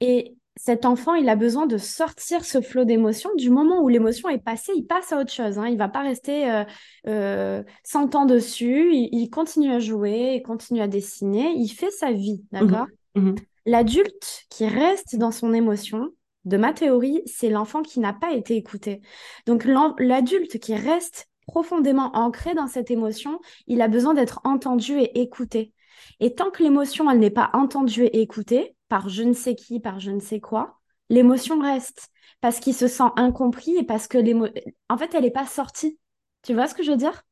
Et cet enfant, il a besoin de sortir ce flot d'émotions. Du moment où l'émotion est passée, il passe à autre chose. Hein. Il va pas rester euh, euh, 100 ans dessus. Il, continue à jouer, il continue à dessiner. Il fait sa vie, mmh d'accord? Mmh L'adulte qui reste dans son émotion, de ma théorie, c'est l'enfant qui n'a pas été écouté. Donc l'adulte qui reste profondément ancré dans cette émotion, il a besoin d'être entendu et écouté. Et tant que l'émotion, elle n'est pas entendue et écoutée par je ne sais qui, par je ne sais quoi, l'émotion reste parce qu'il se sent incompris et parce que l'émotion, en fait, elle n'est pas sortie. Tu vois ce que je veux dire?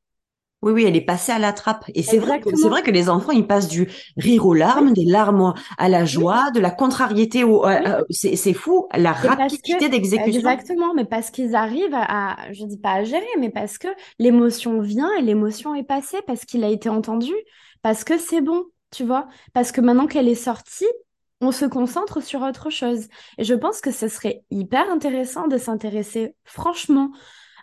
Oui, oui, elle est passée à la trappe. Et c'est vrai, que, c'est vrai que les enfants, ils passent du rire aux larmes, des larmes à la joie, de la contrariété au, c'est, fou, la rapidité d'exécution. Exactement, mais parce qu'ils arrivent à, je dis pas à gérer, mais parce que l'émotion vient et l'émotion est passée, parce qu'il a été entendu, parce que c'est bon, tu vois, parce que maintenant qu'elle est sortie, on se concentre sur autre chose. Et je pense que ce serait hyper intéressant de s'intéresser franchement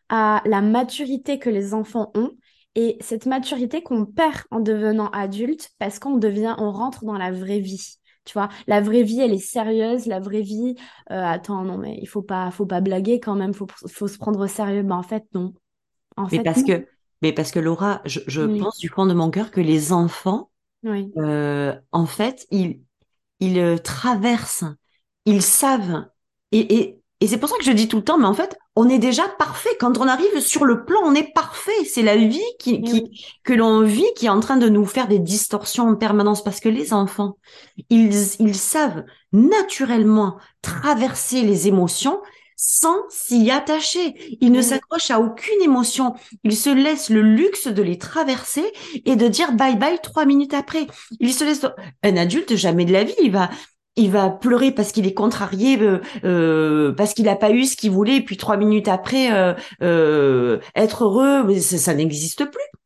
à la maturité que les enfants ont et cette maturité qu'on perd en devenant adulte parce qu'on devient, on rentre dans la vraie vie. Tu vois, la vraie vie, elle est sérieuse. La vraie vie, euh, attends, non, mais il faut pas, faut pas blaguer quand même. Faut, faut se prendre au sérieux. Ben en fait, non. En mais parce que, mais parce que Laura, je, je pense du fond de mon cœur que les enfants, oui. euh, en fait, ils, ils euh, traversent, ils savent. Et, et, et c'est pour ça que je dis tout le temps, mais en fait, on est déjà parfait. Quand on arrive sur le plan, on est parfait. C'est la vie qui, qui que l'on vit qui est en train de nous faire des distorsions en permanence parce que les enfants, ils, ils savent naturellement traverser les émotions sans s'y attacher. Ils ne s'accrochent à aucune émotion. Ils se laissent le luxe de les traverser et de dire bye bye trois minutes après. Ils se laissent, un adulte, jamais de la vie, il va, il va pleurer parce qu'il est contrarié, euh, euh, parce qu'il n'a pas eu ce qu'il voulait, et puis trois minutes après, euh, être heureux, ça, n'existe plus.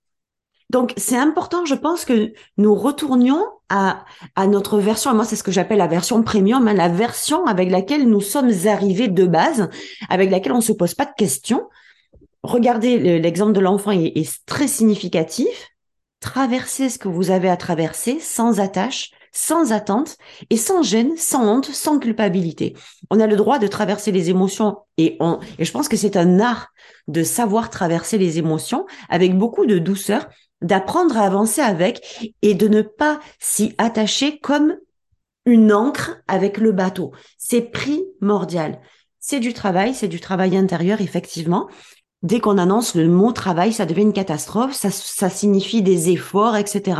Donc c'est important, je pense, que nous retournions à, à notre version, moi c'est ce que j'appelle la version premium, hein, la version avec laquelle nous sommes arrivés de base, avec laquelle on se pose pas de questions. Regardez, l'exemple de l'enfant est très significatif. Traversez ce que vous avez à traverser sans attache, sans attente et sans gêne, sans honte, sans culpabilité. On a le droit de traverser les émotions et on, et je pense que c'est un art de savoir traverser les émotions avec beaucoup de douceur, d'apprendre à avancer avec et de ne pas s'y attacher comme une encre avec le bateau. C'est primordial. C'est du travail, c'est du travail intérieur, effectivement. Dès qu'on annonce le mot travail, ça devient une catastrophe, ça, ça signifie des efforts, etc.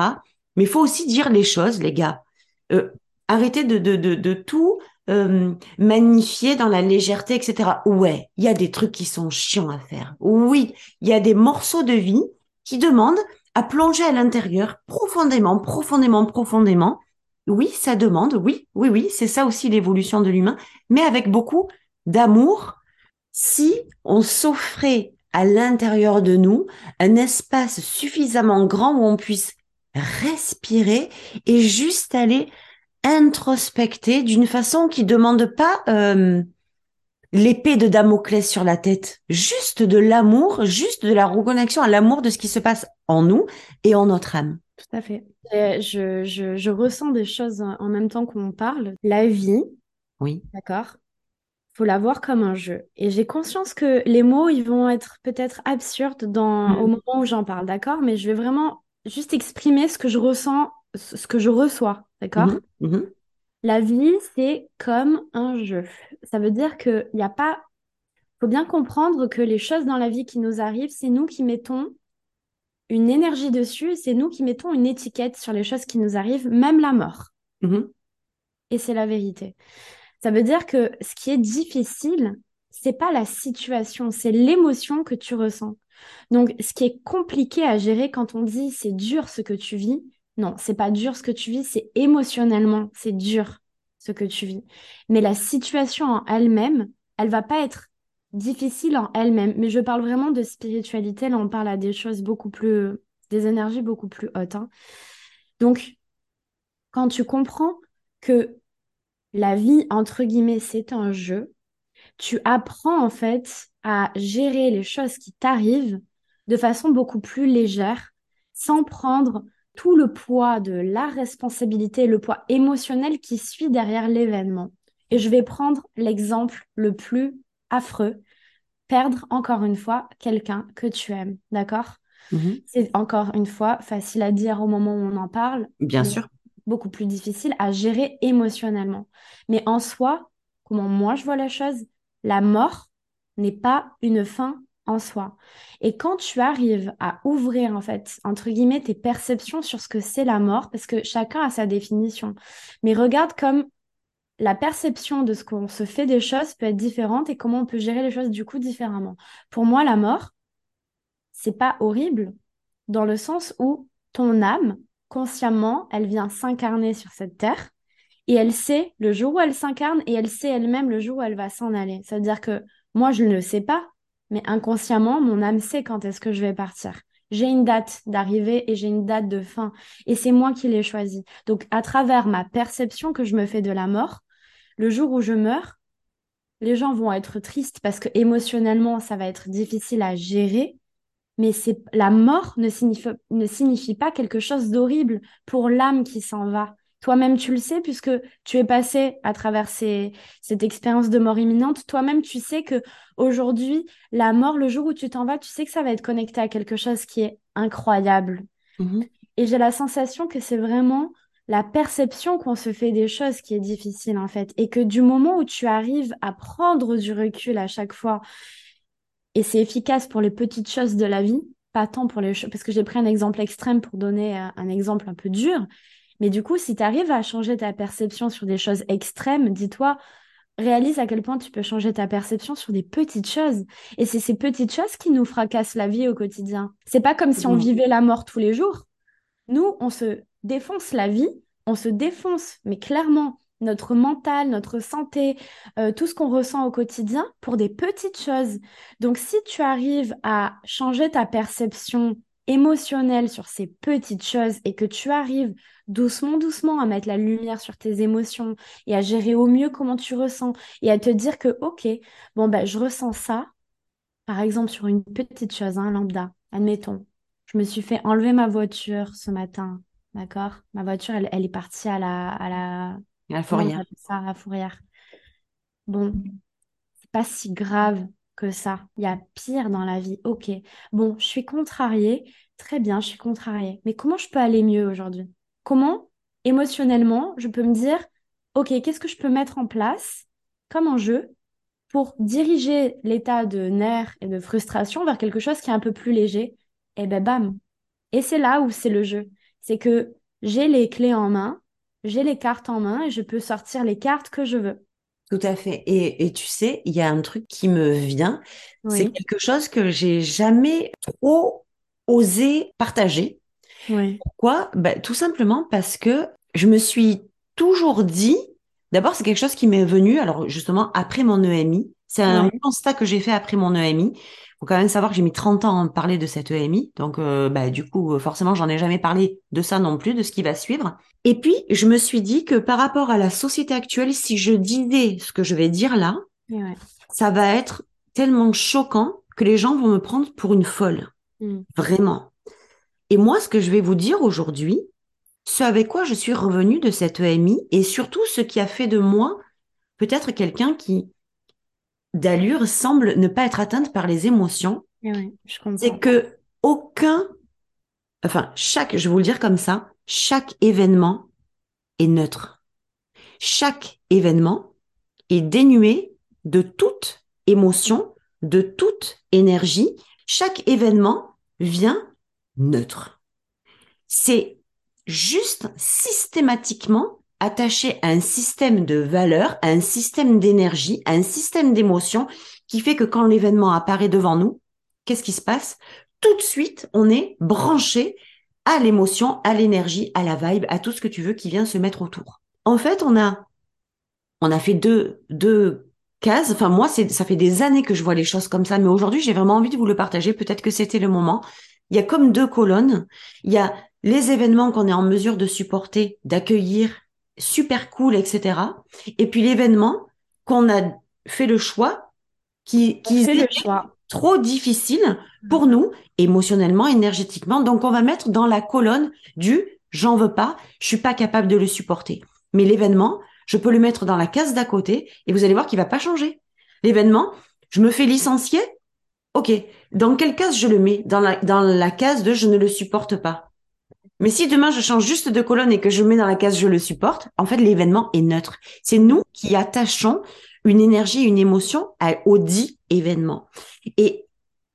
Mais il faut aussi dire les choses, les gars. Euh, arrêtez de, de, de, de tout euh, magnifier dans la légèreté, etc. Ouais, il y a des trucs qui sont chiants à faire. Oui, il y a des morceaux de vie qui demandent à plonger à l'intérieur profondément, profondément, profondément. Oui, ça demande, oui, oui, oui, c'est ça aussi l'évolution de l'humain, mais avec beaucoup d'amour. Si on s'offrait à l'intérieur de nous un espace suffisamment grand où on puisse respirer et juste aller introspecter d'une façon qui demande pas euh, l'épée de Damoclès sur la tête, juste de l'amour, juste de la reconnexion à l'amour de ce qui se passe en nous et en notre âme. Tout à fait. Je, je, je, ressens des choses en même temps qu'on parle. La vie, oui, d'accord, faut la voir comme un jeu. Et j'ai conscience que les mots, ils vont être peut-être absurdes dans, mm. au moment où j'en parle, d'accord, mais je vais vraiment juste exprimer ce que je ressens, ce que je reçois, d'accord mhm, mhm. La vie, c'est comme un jeu. Ça veut dire qu'il n'y a pas... Il faut bien comprendre que les choses dans la vie qui nous arrivent, c'est nous qui mettons une énergie dessus, c'est nous qui mettons une étiquette sur les choses qui nous arrivent, même la mort. Mhm. Et c'est la vérité. Ça veut dire que ce qui est difficile, c'est pas la situation, c'est l'émotion que tu ressens. Donc, ce qui est compliqué à gérer quand on dit c'est dur ce que tu vis, non, c'est pas dur ce que tu vis, c'est émotionnellement, c'est dur ce que tu vis. Mais la situation en elle-même, elle va pas être difficile en elle-même. Mais je parle vraiment de spiritualité, là on parle à des choses beaucoup plus, des énergies beaucoup plus hautes. Hein. Donc, quand tu comprends que la vie, entre guillemets, c'est un jeu, tu apprends en fait à gérer les choses qui t'arrivent de façon beaucoup plus légère, sans prendre tout le poids de la responsabilité, le poids émotionnel qui suit derrière l'événement. Et je vais prendre l'exemple le plus affreux, perdre encore une fois quelqu'un que tu aimes, d'accord? Mm-hmm. C'est encore une fois facile à dire au moment où on en parle. Bien sûr. Beaucoup plus difficile à gérer émotionnellement. Mais en soi, comment moi je vois la chose, la mort n'est pas une fin en soi. Et quand tu arrives à ouvrir, en fait, entre guillemets, tes perceptions sur ce que c'est la mort, parce que chacun a sa définition, mais regarde comme la perception de ce qu'on se fait des choses peut être différente et comment on peut gérer les choses du coup différemment. Pour moi, la mort, c'est pas horrible dans le sens où ton âme, consciemment, elle vient s'incarner sur cette terre et elle sait le jour où elle s'incarne et elle sait elle-même le jour où elle va s'en aller. C'est-à-dire que moi, je ne le sais pas, mais inconsciemment, mon âme sait quand est-ce que je vais partir. J'ai une date d'arrivée et j'ai une date de fin. Et c'est moi qui l'ai choisi. Donc, à travers ma perception que je me fais de la mort, le jour où je meurs, les gens vont être tristes parce que émotionnellement, ça va être difficile à gérer. Mais la mort ne signifie, ne signifie pas quelque chose d'horrible pour l'âme qui s'en va. Toi-même, tu le sais, puisque tu es passé à travers cette expérience de mort imminente. Toi-même, tu sais que aujourd'hui, la mort, le jour où tu t'en vas, tu sais que ça va être connecté à quelque chose qui est incroyable. Mhm. Et j'ai la sensation que c'est vraiment la perception qu'on se fait des choses qui est difficile, en fait. Et que du moment où tu arrives à prendre du recul à chaque fois, et c'est efficace pour les petites choses de la vie, pas tant pour les choses, parce que j'ai pris un exemple extrême pour donner un exemple un peu dur, mais du coup, si tu arrives à changer ta perception sur des choses extrêmes, dis-toi, réalise à quel point tu peux changer ta perception sur des petites choses. Et c'est ces petites choses qui nous fracassent la vie au quotidien. C'est pas comme si on mmh. vivait la mort tous les jours. Nous, on se défonce la vie, on se défonce, mais clairement, notre mental, notre santé, euh, tout ce qu'on ressent au quotidien pour des petites choses. Donc, si tu arrives à changer ta perception émotionnelle sur ces petites choses et que tu arrives doucement, doucement à mettre la lumière sur tes émotions et à gérer au mieux comment tu ressens et à te dire que, OK, bon, ben, je ressens ça, par exemple, sur une petite chose, un hein, lambda, admettons. Je me suis fait enlever ma voiture ce matin. D'accord? Ma voiture, elle, est partie à la, à la... À la fourrière. Ça, à la fourrière. Bon, c'est pas si grave que ça. Il y a pire dans la vie. Ok. Bon, je suis contrariée. Très bien, je suis contrariée. Mais comment je peux aller mieux aujourd'hui? Comment, émotionnellement, je peux me dire, ok, qu'est-ce que je peux mettre en place comme enjeu pour diriger l'état de nerfs et de frustration vers quelque chose qui est un peu plus léger? Et eh ben bam. Et c'est là où c'est le jeu. C'est que j'ai les clés en main, j'ai les cartes en main et je peux sortir les cartes que je veux. Tout à fait. Et, tu sais, il y a un truc qui me vient. C'est quelque chose que j'ai jamais trop osé partager. Oui. Pourquoi? Ben, Tout simplement parce que je me suis toujours dit, d'abord c'est quelque chose qui m'est venu, alors justement après mon EMI, c'est un constat que j'ai fait après mon EMI faut quand même savoir que j'ai mis 30 ans à parler de cette EMI. Donc, euh, bah, du coup, forcément, j'en ai jamais parlé de ça non plus, de ce qui va suivre. Et puis, je me suis dit que par rapport à la société actuelle, si je disais ce que je vais dire là, ça va être tellement choquant que les gens vont me prendre pour une folle. Mm. Vraiment. Et moi, ce que je vais vous dire aujourd'hui, ce avec quoi je suis revenue de cette EMI et surtout ce qui a fait de moi peut-être quelqu'un qui d'allure semble ne pas être atteinte par les émotions. c'est que aucun, enfin, chaque, je vais vous le dire comme ça, chaque événement est neutre. Chaque événement est dénué de toute émotion, de toute énergie. Chaque événement vient neutre. C'est juste systématiquement attaché à un système de valeurs, à un système d'énergie, à un système d'émotion qui fait que quand l'événement apparaît devant nous, qu'est-ce qui se passe? Tout de suite, on est branché à l'émotion, à l'énergie, à la vibe, à tout ce que tu veux qui vient se mettre autour. En fait, on a on a fait deux deux cases. Enfin moi, c'est ça fait des années que je vois les choses comme ça, mais aujourd'hui, j'ai vraiment envie de vous le partager. Peut-être que c'était le moment. Il y a comme deux colonnes. Il y a les événements qu'on est en mesure de supporter, d'accueillir, super cool, etc. Et puis l'événement qu'on a fait le choix, qui, qui est le choix. trop difficile pour nous, émotionnellement, énergétiquement. Donc on va mettre dans la colonne du j'en veux pas, je suis pas capable de le supporter. Mais l'événement, je peux le mettre dans la case d'à côté et vous allez voir qu'il va pas changer. L'événement, je me fais licencier. Ok. Dans quelle case je le mets? Dans la, dans la case de je ne le supporte pas. Mais si demain je change juste de colonne et que je mets dans la case je le supporte, en fait l'événement est neutre. C'est nous qui attachons une énergie, une émotion au dit événement. Et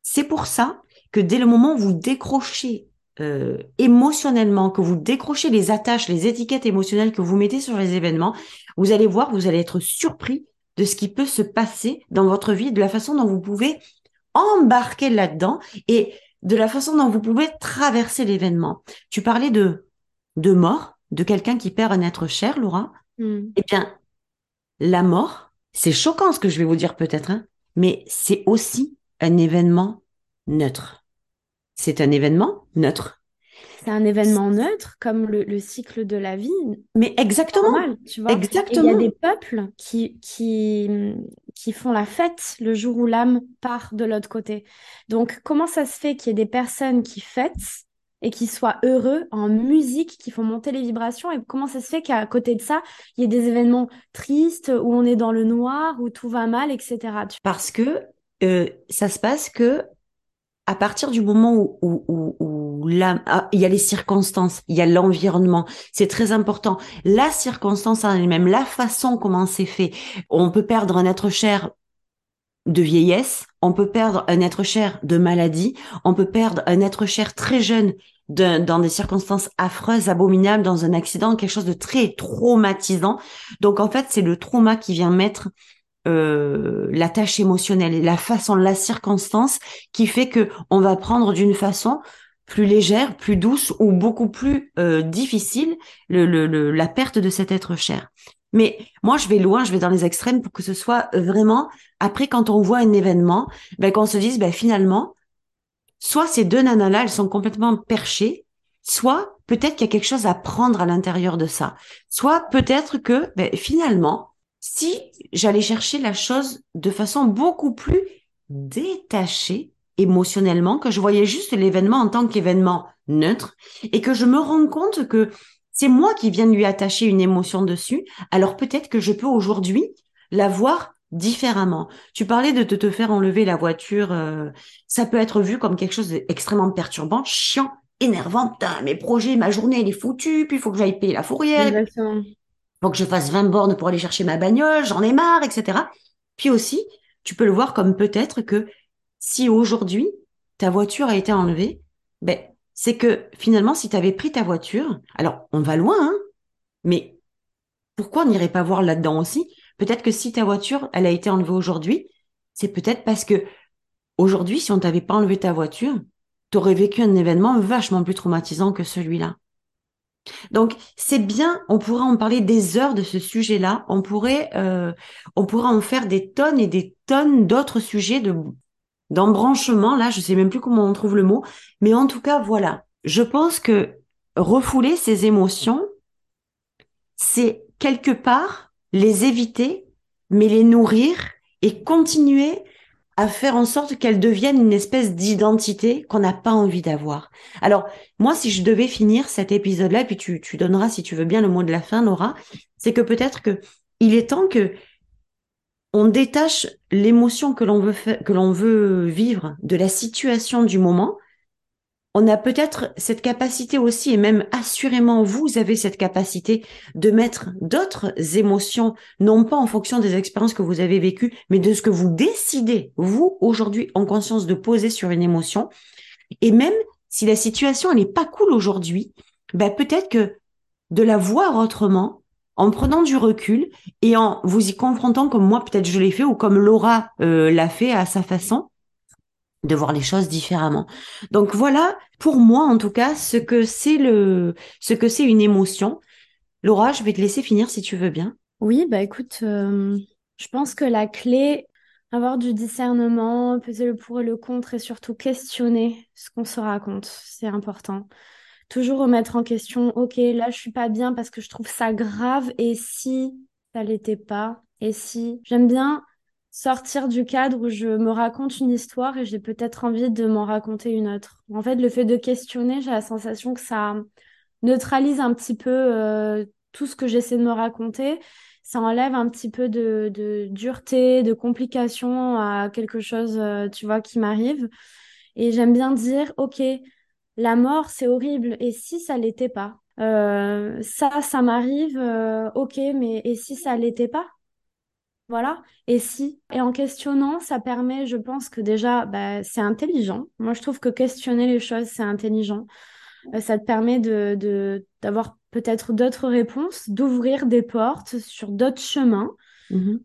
c'est pour ça que dès le moment où vous décrochez euh, émotionnellement, que vous décrochez les attaches, les étiquettes émotionnelles que vous mettez sur les événements, vous allez voir, vous allez être surpris de ce qui peut se passer dans votre vie, de la façon dont vous pouvez embarquer là-dedans. Et de la façon dont vous pouvez traverser l'événement. Tu parlais de, de mort, de quelqu'un qui perd un être cher, Laura. Hmm. Eh bien, la mort, c'est choquant ce que je vais vous dire peut-être, hein, mais c'est aussi un événement neutre. C'est un événement neutre. C'est un événement neutre, comme le, cycle de la vie. Mais exactement. tu vois. Exactement. il y a des peuples qui, qui, qui font la fête le jour où l'âme part de l'autre côté. Donc, comment ça se fait qu'il y ait des personnes qui fêtent et qui soient heureux en musique, qui font monter les vibrations? Et comment ça se fait qu'à côté de ça, il y ait des événements tristes où on est dans le noir, où tout va mal, etc. Parce que euh, ça se passe que à partir du moment où, ah, il y a les circonstances, il y a l'environnement, c'est très important. La circonstance en elle-même, la façon comment c'est fait. On peut perdre un être cher de vieillesse, on peut perdre un être cher de maladie, on peut perdre un être cher très jeune dans des circonstances affreuses, abominables, dans un accident, quelque chose de très traumatisant. Donc en fait, c'est le trauma qui vient mettre euh, la tâche émotionnelle, la façon, la circonstance qui fait que on va prendre d'une façon plus légère, plus douce ou beaucoup plus euh, difficile le, le, la perte de cet être cher. Mais moi, je vais loin, je vais dans les extrêmes pour que ce soit vraiment après quand on voit un événement, ben, qu'on se dise ben, finalement, soit ces deux nanas-là, elles sont complètement perchées, soit peut-être qu'il y a quelque chose à prendre à l'intérieur de ça, soit peut-être que ben, finalement, si j'allais chercher la chose de façon beaucoup plus détachée émotionnellement, que je voyais juste l'événement en tant qu'événement neutre et que je me rends compte que c'est moi qui viens de lui attacher une émotion dessus, alors peut-être que je peux aujourd'hui la voir différemment. Tu parlais de te, faire enlever la voiture, euh, ça peut être vu comme quelque chose d'extrêmement perturbant, chiant, énervant. Putain, mes projets, ma journée, elle est foutue, puis il faut que j'aille payer la fourrière. Exactement. Faut que je fasse 20 bornes pour aller chercher ma bagnole, j'en ai marre, etc. Puis aussi, tu peux le voir comme peut-être que si aujourd'hui ta voiture a été enlevée, ben c'est que finalement, si tu avais pris ta voiture, alors on va loin, hein, mais pourquoi on n'irait pas voir là-dedans aussi? Peut-être que si ta voiture, elle a été enlevée aujourd'hui, c'est peut-être parce que aujourd'hui, si on t'avait pas enlevé ta voiture, tu aurais vécu un événement vachement plus traumatisant que celui-là. Donc c'est bien, on pourrait en parler des heures de ce sujet-là, on pourrait, euh, on pourrait en faire des tonnes et des tonnes d'autres sujets de d'embranchement. Là, je sais même plus comment on trouve le mot, mais en tout cas, voilà. Je pense que refouler ces émotions, c'est quelque part les éviter, mais les nourrir et continuer à faire en sorte qu'elles deviennent une espèce d'identité qu'on n'a pas envie d'avoir. Alors, moi, si je devais finir cet épisode-là, puis tu, tu donneras, si tu veux bien, le mot de la fin, Laura, c'est que peut-être que il est temps que on détache l'émotion que l'on veut que l'on veut vivre de la situation du moment. On a peut-être cette capacité aussi, et même assurément vous avez cette capacité de mettre d'autres émotions, non pas en fonction des expériences que vous avez vécues, mais de ce que vous décidez, vous, aujourd'hui, en conscience de poser sur une émotion. Et même si la situation, elle n'est pas cool aujourd'hui, ben peut-être que de la voir autrement, en prenant du recul et en vous y confrontant comme moi peut-être je l'ai fait ou comme Laura euh, l'a fait à sa façon de voir les choses différemment. Donc voilà, pour moi en tout cas, ce que c'est le ce que c'est une émotion. Laura, je vais te laisser finir si tu veux bien. Oui, bah écoute, euh, je pense que la clé avoir du discernement, peser le pour et le contre et surtout questionner ce qu'on se raconte, c'est important toujours remettre en question, ok, là je suis pas bien parce que je trouve ça grave, et si ça l'était pas, et si j'aime bien sortir du cadre où je me raconte une histoire et j'ai peut-être envie de m'en raconter une autre. En fait, le fait de questionner, j'ai la sensation que ça neutralise un petit peu euh, tout ce que j'essaie de me raconter. Ça enlève un petit peu de, dureté, de complication à quelque chose, euh, tu vois, qui m'arrive. Et j'aime bien dire, ok, la mort, c'est horrible. Et si ça l'était pas? Euh, Ça, ça m'arrive, euh, ok, mais et si ça l'était pas? Voilà. Et si? Et en questionnant, ça permet, je pense que déjà, bah, c'est intelligent. Moi, je trouve que questionner les choses, c'est intelligent. Euh, ça te permet de, d'avoir peut-être d'autres réponses, d'ouvrir des portes sur d'autres chemins. Mmh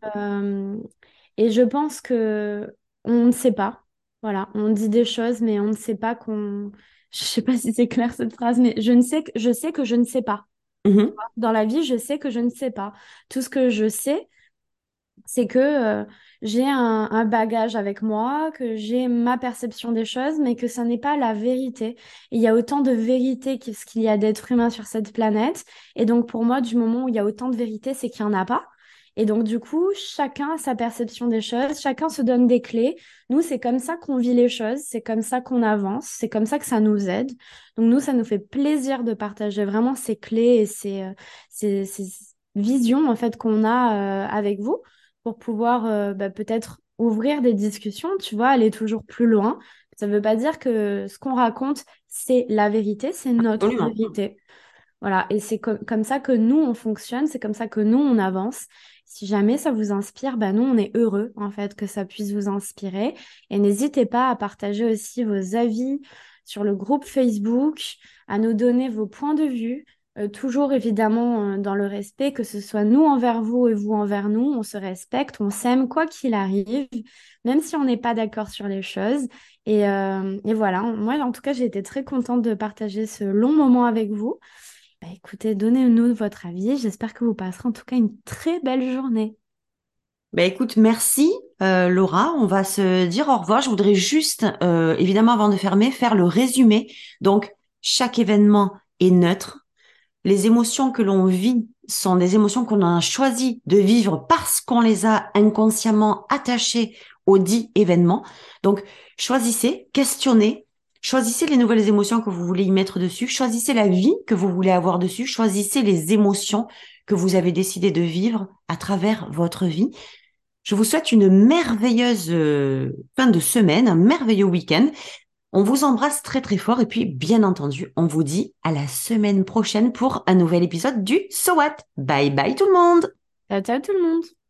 et je pense que on ne sait pas. Voilà, on dit des choses, mais on ne sait pas qu'on je sais pas si c'est clair cette phrase, mais je ne sais que je sais que je ne sais pas. Mm-hmm. Dans la vie, je sais que je ne sais pas. Tout ce que je sais, c'est que euh, j'ai un, bagage avec moi, que j'ai ma perception des choses, mais que ça n'est pas la vérité. il y a autant de vérité qu'il y a d'êtres humains sur cette planète. Et donc pour moi, du moment où il y a autant de vérité, c'est qu'il n'y en a pas. Et donc, du coup, chacun a sa perception des choses, chacun se donne des clés. Nous, c'est comme ça qu'on vit les choses, c'est comme ça qu'on avance, c'est comme ça que ça nous aide. Donc, nous, ça nous fait plaisir de partager vraiment ces clés et ces, euh, ces, visions, en fait, qu'on a euh, avec vous pour pouvoir euh, bah, peut-être ouvrir des discussions, tu vois, aller toujours plus loin. Ça ne veut pas dire que ce qu'on raconte, c'est la vérité, c'est notre vérité. Voilà, et c'est comme ça que nous, on fonctionne, c'est comme ça que nous, on avance. Si jamais ça vous inspire, ben nous, on est heureux en fait que ça puisse vous inspirer. Et n'hésitez pas à partager aussi vos avis sur le groupe Facebook, à nous donner vos points de vue, euh, toujours évidemment euh, dans le respect, que ce soit nous envers vous et vous envers nous, on se respecte, on s'aime quoi qu'il arrive, même si on n'est pas d'accord sur les choses. Et, euh, et voilà, moi en tout cas, j'ai été très contente de partager ce long moment avec vous. Bah, écoutez, donnez-nous votre avis. J'espère que vous passerez en tout cas une très belle journée. Bah écoute, merci euh, Laura. On va se dire au revoir. Je voudrais juste, euh, évidemment, avant de fermer, faire le résumé. Donc, chaque événement est neutre. Les émotions que l'on vit sont des émotions qu'on a choisi de vivre parce qu'on les a inconsciemment attachées au dit événement. Donc, choisissez, questionnez, Choisissez les nouvelles émotions que vous voulez y mettre dessus. Choisissez la vie que vous voulez avoir dessus. Choisissez les émotions que vous avez décidé de vivre à travers votre vie. Je vous souhaite une merveilleuse euh, fin de semaine, un merveilleux week-end. On vous embrasse très très fort et puis bien entendu, on vous dit à la semaine prochaine pour un nouvel épisode du So What. Bye bye tout le monde. Ciao ciao tout le monde.